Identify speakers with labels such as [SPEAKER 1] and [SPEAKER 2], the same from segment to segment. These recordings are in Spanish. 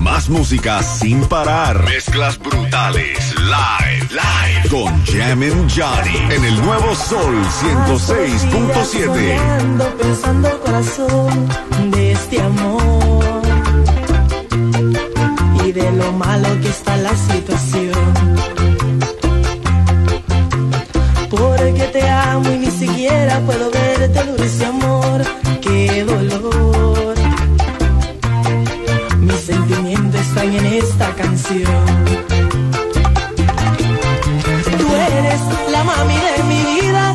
[SPEAKER 1] Más música sin parar. Mezclas brutales. Live. Live. Con Jammin' Johnny. En el nuevo Sol 106.7.
[SPEAKER 2] Soñando, pensando corazón de este amor y de lo malo que está la situación. Porque te amo y ni siquiera puedo verte en esta canción. Tú eres la mami de mi vida,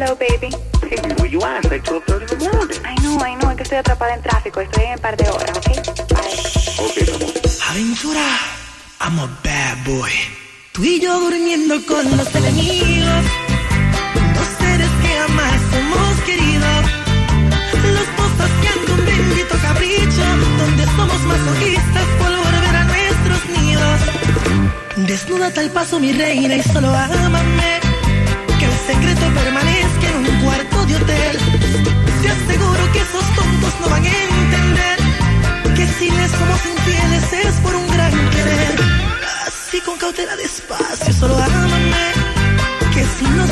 [SPEAKER 3] Hello, baby.
[SPEAKER 4] Hey, where you at? It's like 12.30 in the morning.
[SPEAKER 3] I know, I know, es que estoy atrapada en tráfico. Estoy en un par de horas, ¿ok? Bye.
[SPEAKER 4] Okay, mi amor.
[SPEAKER 2] Aventura, I'm a bad boy. Tú y yo durmiendo con los enemigos. Dos seres que jamás hemos querido. Los dos paseando un bendito capricho. Donde somos masoquistas por volver a nuestros nidos. Desnúdate al paso, mi reina, y solo ámame. Que el secreto cuarto Te aseguro que esos tontos no van a entender que si les somos infieles es por un gran querer. Así con cautela despacio, solo ámame. Que si nos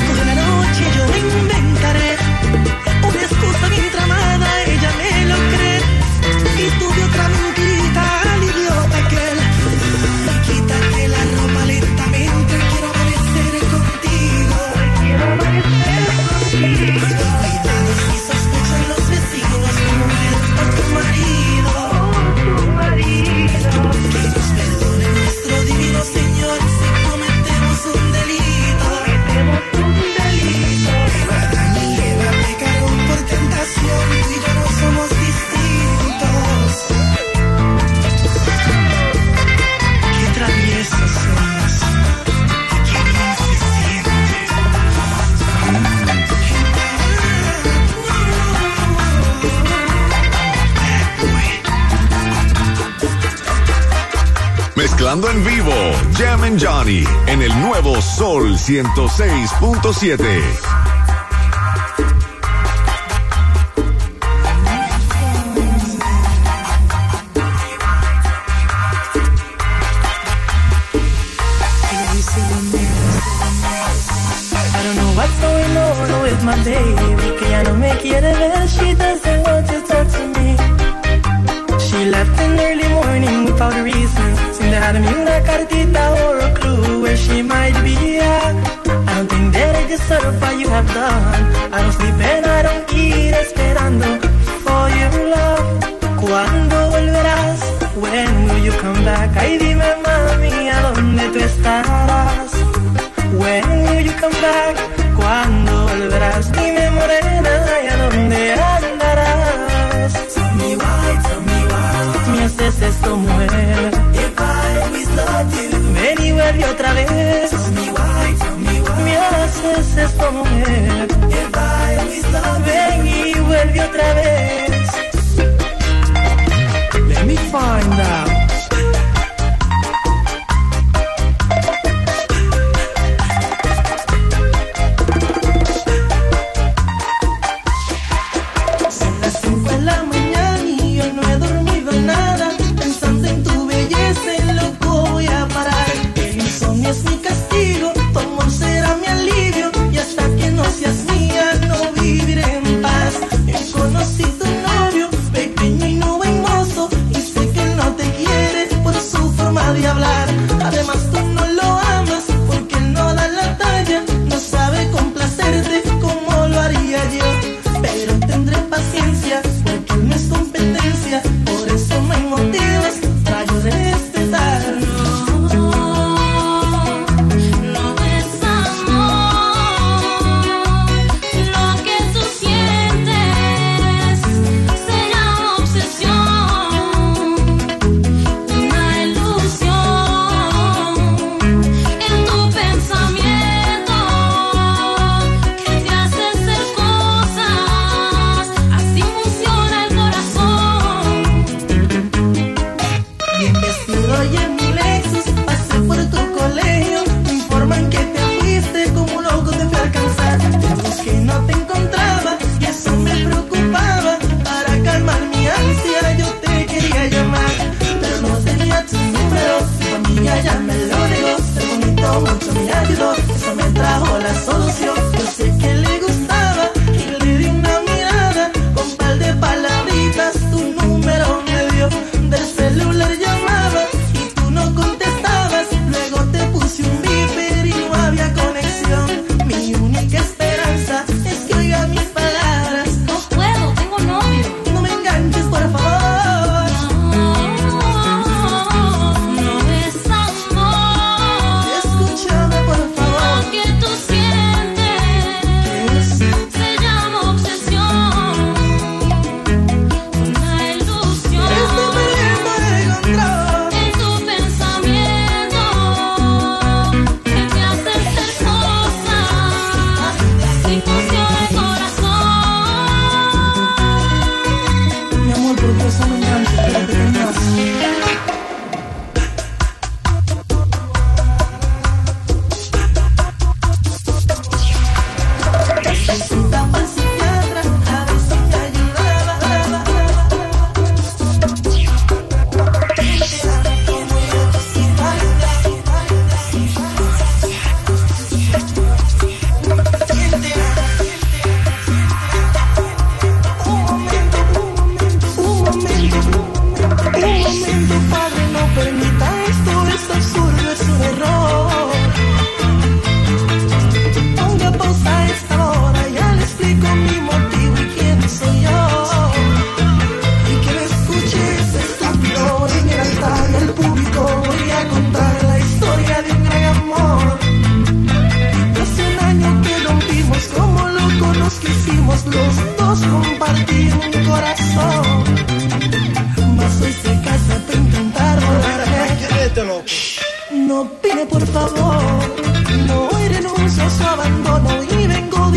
[SPEAKER 1] Jam and Johnny en el nuevo Sol 106.7.
[SPEAKER 2] I don't know what's going on with My baby, que ya no me quiere ver, she doesn't want to talk to me. She left in early morning without a reason, seemed to have a fight you have done. I don't sleep and I don't eat esperando for your love. ¿Cuándo volverás? When will you come back? Ay, dime mami, ¿a dónde tú estarás? When will you come back? ¿Cuándo volverás? Dime morena, ¿y a dónde andarás? Tell me why, tell me why. Me haces esto, mujer. If I always loved you. Ven y vuelve otra vez. Tell me why haces es comer. Ven y vuelve otra vez.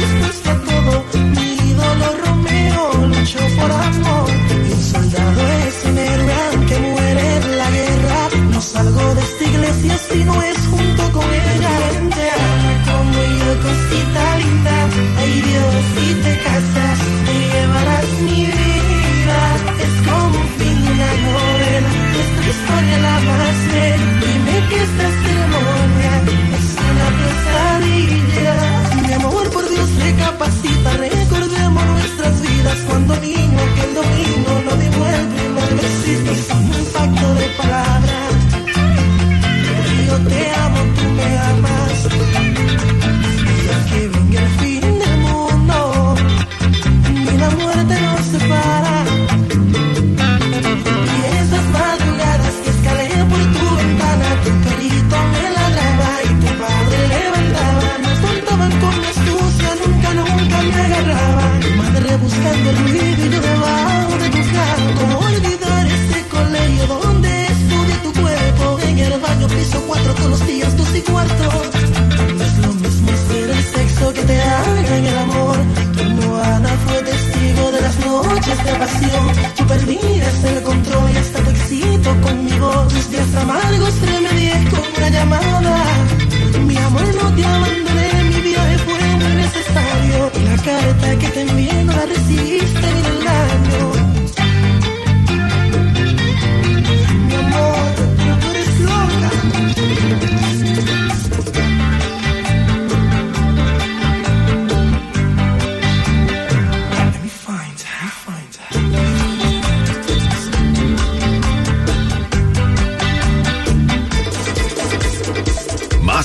[SPEAKER 2] Mr.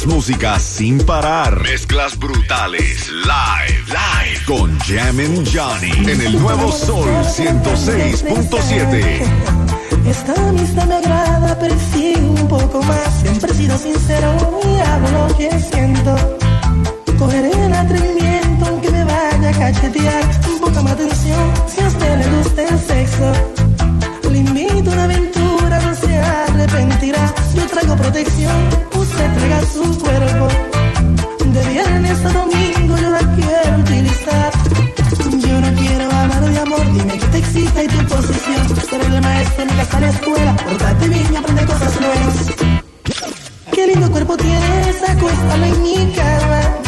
[SPEAKER 2] músicas sin
[SPEAKER 1] parar. Mezclas brutales. Live. Live. Con Jammin' Johnny. En el nuevo Sol 106.7.
[SPEAKER 2] Esta amistad me agrada, pero sí un poco más. Siempre he sido sincero y hablo lo que siento. Cogeré el atrevimiento aunque me vaya a cachetear. Un poco más atención si a usted le gusta el sexo. Le invito a una aventura, no se arrepentirá. Yo traigo protección se entrega su cuerpo. De viernes a domingo yo la quiero utilizar. Yo no quiero amar de amor, dime que te excita y tu posición. Seré el maestro en mi casa, la escuela. Portate bien y aprende cosas nuevas. Qué lindo cuerpo tienes, acuéstalo en mi cama.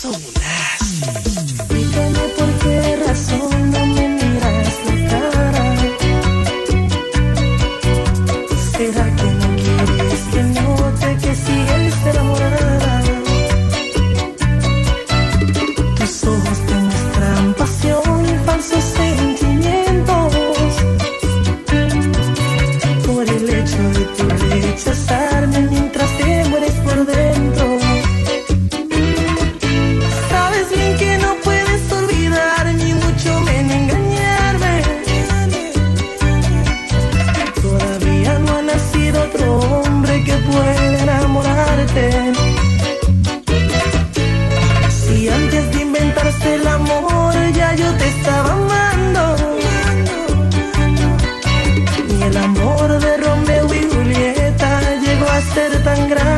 [SPEAKER 2] so nasty. hacer tan grande.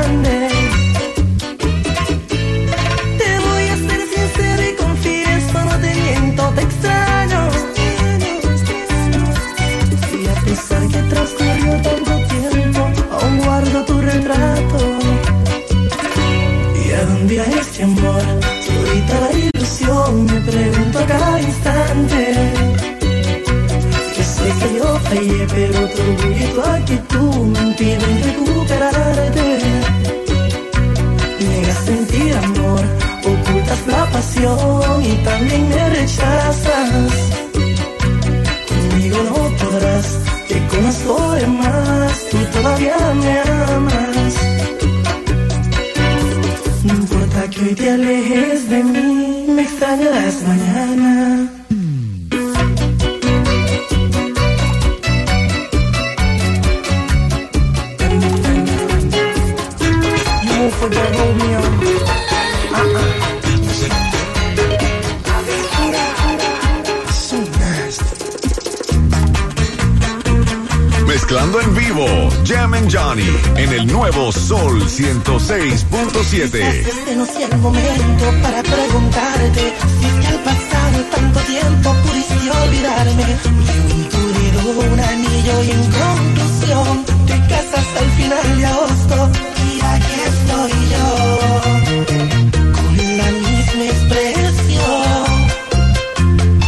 [SPEAKER 2] Forget Romeo. So nasty.
[SPEAKER 1] Mezclando en vivo, Jam and Johnny en el nuevo Sol 106.7.
[SPEAKER 2] Este no sea el momento para preguntarte si es que al pasar tanto tiempo pudiste olvidarme. Yo incluido un anillo y en conclusión te casas al final de agosto aquí estoy yo con la misma expresión.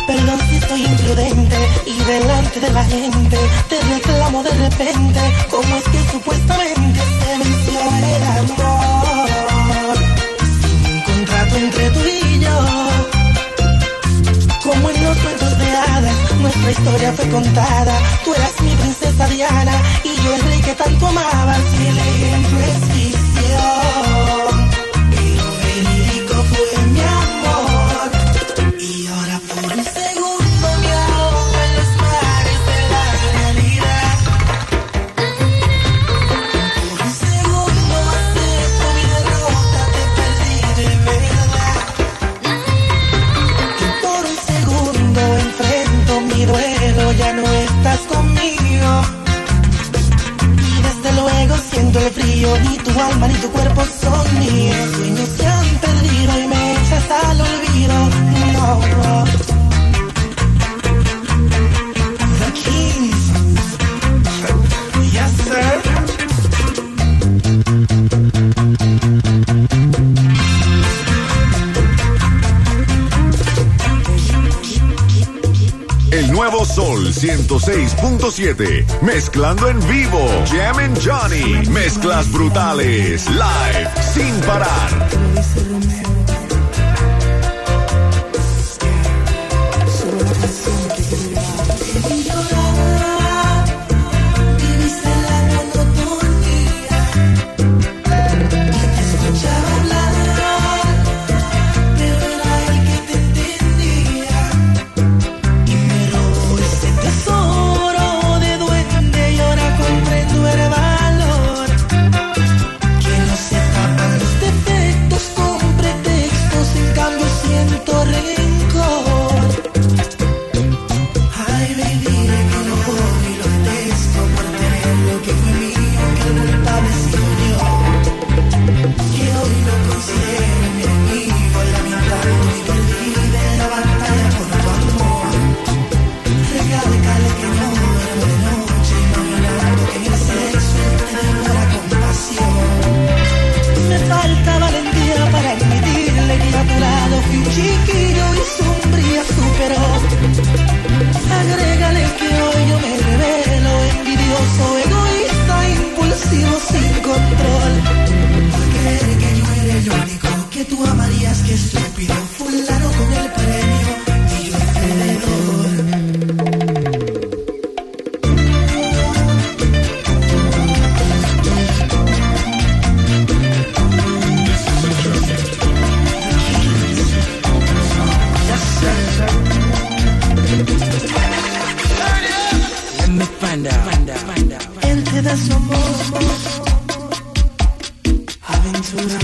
[SPEAKER 2] Perdón si soy imprudente y delante de la gente te reclamo de repente como es que supuestamente se venció el amor un contrato entre tú y yo. Como en los cuentos de hadas, nuestra historia fue contada. Tú eras mi princesa Diana y yo que tanto amabas. El ejemplo es ficción, ni tu alma ni tu cuerpo son míos. Sueños se han perdido y me echas al olvido. No, no.
[SPEAKER 1] Sol 106.7. Mezclando en vivo, Jam and Johnny. Mezclas brutales, live, sin parar.
[SPEAKER 2] Él te da su amor, aventura.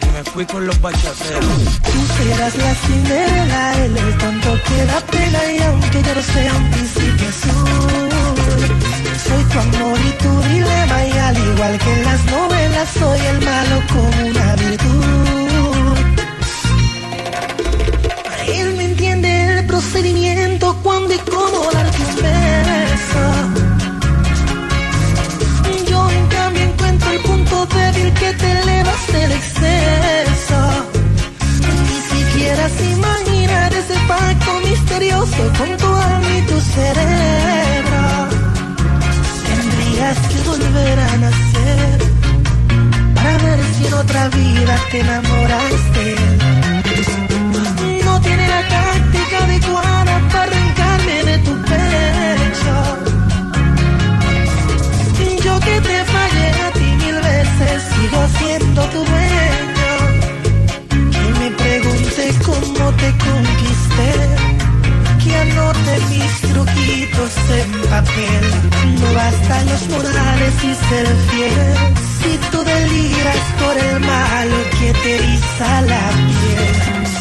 [SPEAKER 5] Y me fui con los bachaceros.
[SPEAKER 2] Tú serás la cinderela, él es tanto que da pena y aunque yo no sea un príncipe azul, soy tu amor y tu dilema y al igual que en las novelas soy el malo con una virtud. Procedimiento cuando y cómo darte un beso. Yo en cambio encuentro el punto débil que te elevas del exceso. Ni siquiera se imaginar ese pacto misterioso con tu alma y tu cerebro. Tendrías que volver a nacer para ver si en otra vida te enamoras No bastan los morales y ser fiel. Si tú deliras por el malo que te eriza la piel.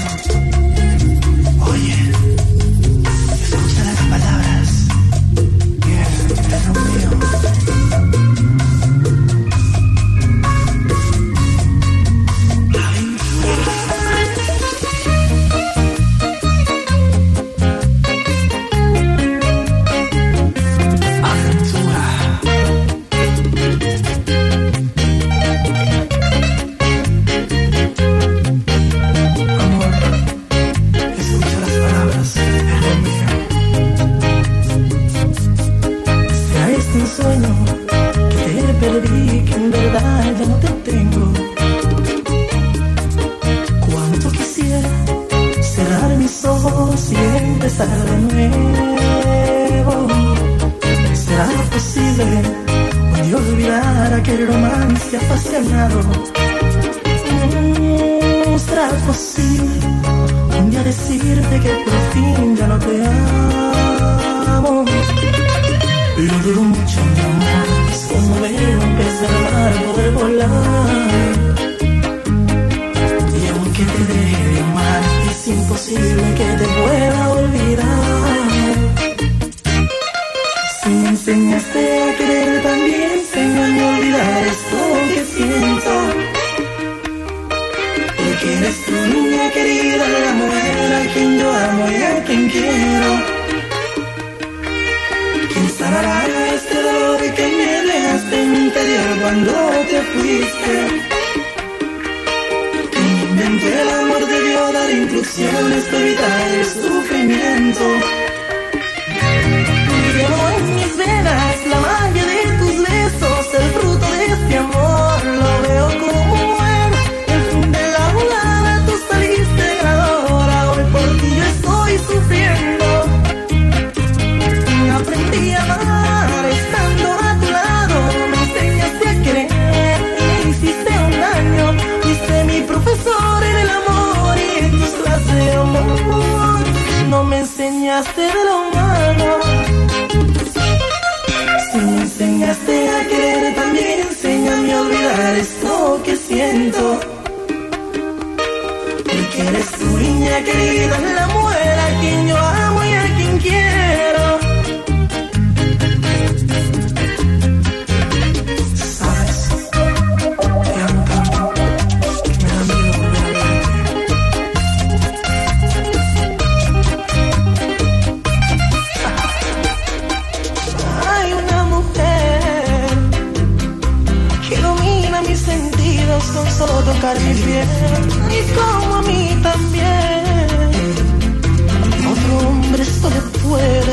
[SPEAKER 2] Y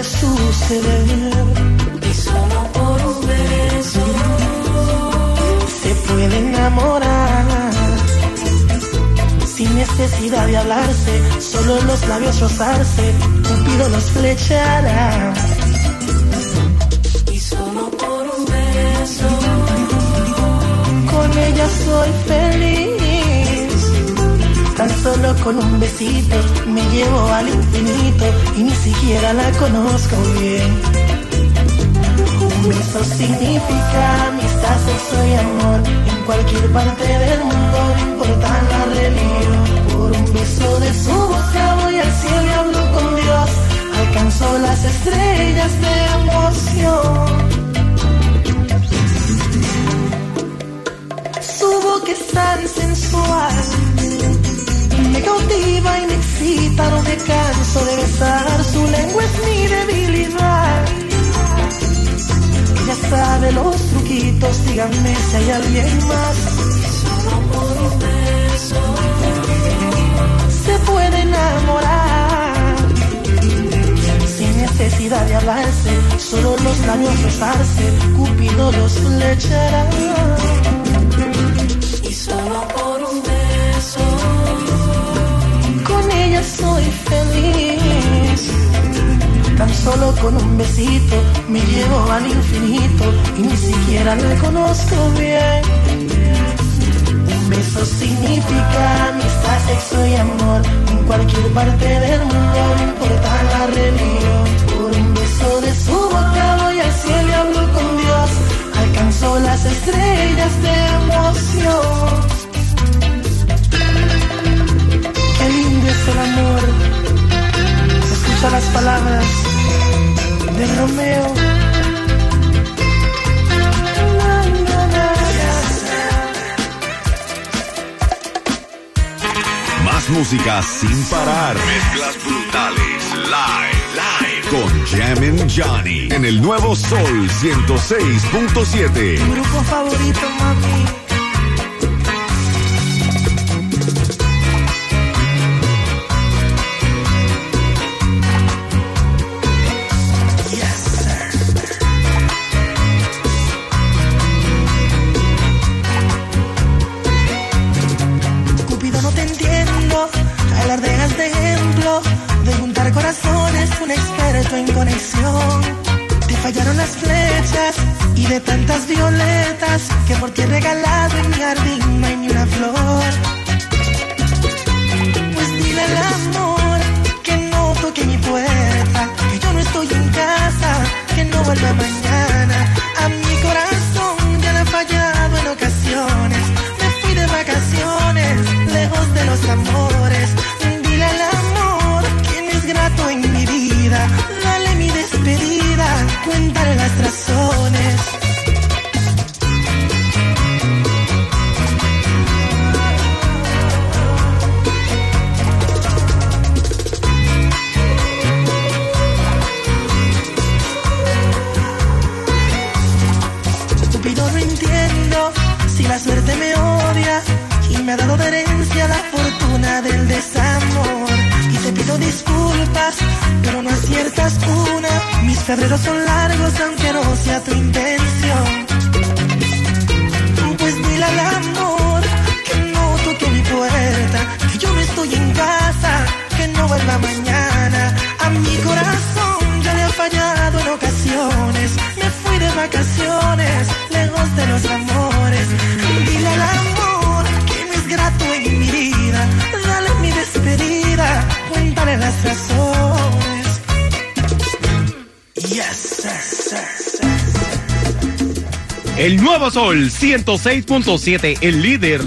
[SPEAKER 2] suceder. Y solo por un beso se puede enamorar. Sin necesidad de hablarse, solo los labios rozarse, Cupido los flechará. Y solo por un beso con ella soy feliz. Solo con un besito me llevo al infinito y ni siquiera la conozco bien. Un beso significa amistad, sexo y amor en cualquier parte del mundo, no importa la religión. Por un beso de su boca voy al cielo y hablo con Dios. Alcanzo las estrellas de emoción. Su boca es tan sensual, me cautiva y me excita, no me canso de besar. Su lengua es mi debilidad. Ella sabe los truquitos, díganme si hay alguien más. Solo por un beso se puede enamorar. Sin necesidad de hablarse, solo los labios rozarse, Cupido los flechará. Y solo Tan solo con un besito me llevo al infinito y ni siquiera me conozco bien. Un beso significa amistad, sexo y amor en cualquier parte del mundo, no importa la religión. Por un beso de su boca voy al cielo y hablo con Dios. Alcanzo las estrellas de
[SPEAKER 1] música sin parar. Mezclas brutales. Live. Live. Con Jammin' Johnny. En el nuevo Sol 106.7.
[SPEAKER 2] Tu grupo favorito, mami. Fallaron las flechas y de tantas violetas que por ti he regalado en mi jardín no hay ni una flor. Pues dile al amor que no toque mi puerta, que yo no estoy en casa, que no vuelva mañana. Mis febreros son largos aunque no sea tu intención. Pues dile al amor que no toque mi puerta, que yo no estoy en casa, que no vuelva mañana. A mi corazón ya le ha fallado en ocasiones. Me fui de vacaciones, lejos de los amores.
[SPEAKER 6] El nuevo Sol 106.7, el líder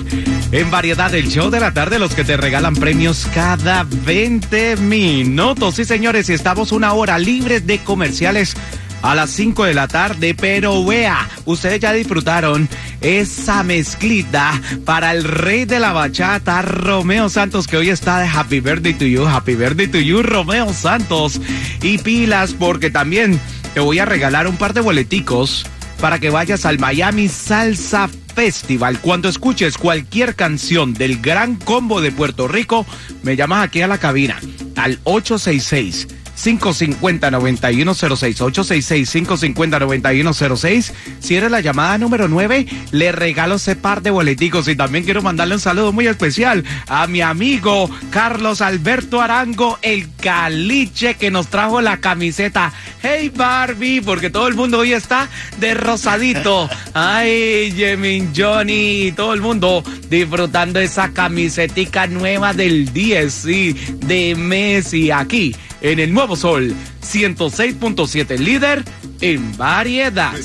[SPEAKER 6] en variedad del show de la tarde, los que te regalan premios cada 20 minutos. Sí, señores, estamos una hora libres de comerciales a las 5 de la tarde, pero vea, ustedes ya disfrutaron esa mezclita para el rey de la bachata, Romeo Santos, que hoy está de Happy Birthday to you, Happy Birthday to you, Romeo Santos. Y pilas, porque también te voy a regalar un par de boleticos para que vayas al Miami Salsa Festival. Cuando escuches cualquier canción del Gran Combo de Puerto Rico, me llamas aquí a la cabina al 866. 550-9106, 866-550-9106. Si eres la llamada número 9, le regalo ese par de boleticos. Y también quiero mandarle un saludo muy especial a mi amigo Carlos Alberto Arango, el caliche que nos trajo la camiseta. Hey Barbie, porque todo el mundo hoy está de rosadito. Ay, Jemin Johnny, todo el mundo disfrutando esa camisetica nueva del 10, sí, de Messi aquí en el Nuevo Sol 106.7 líder en variedad.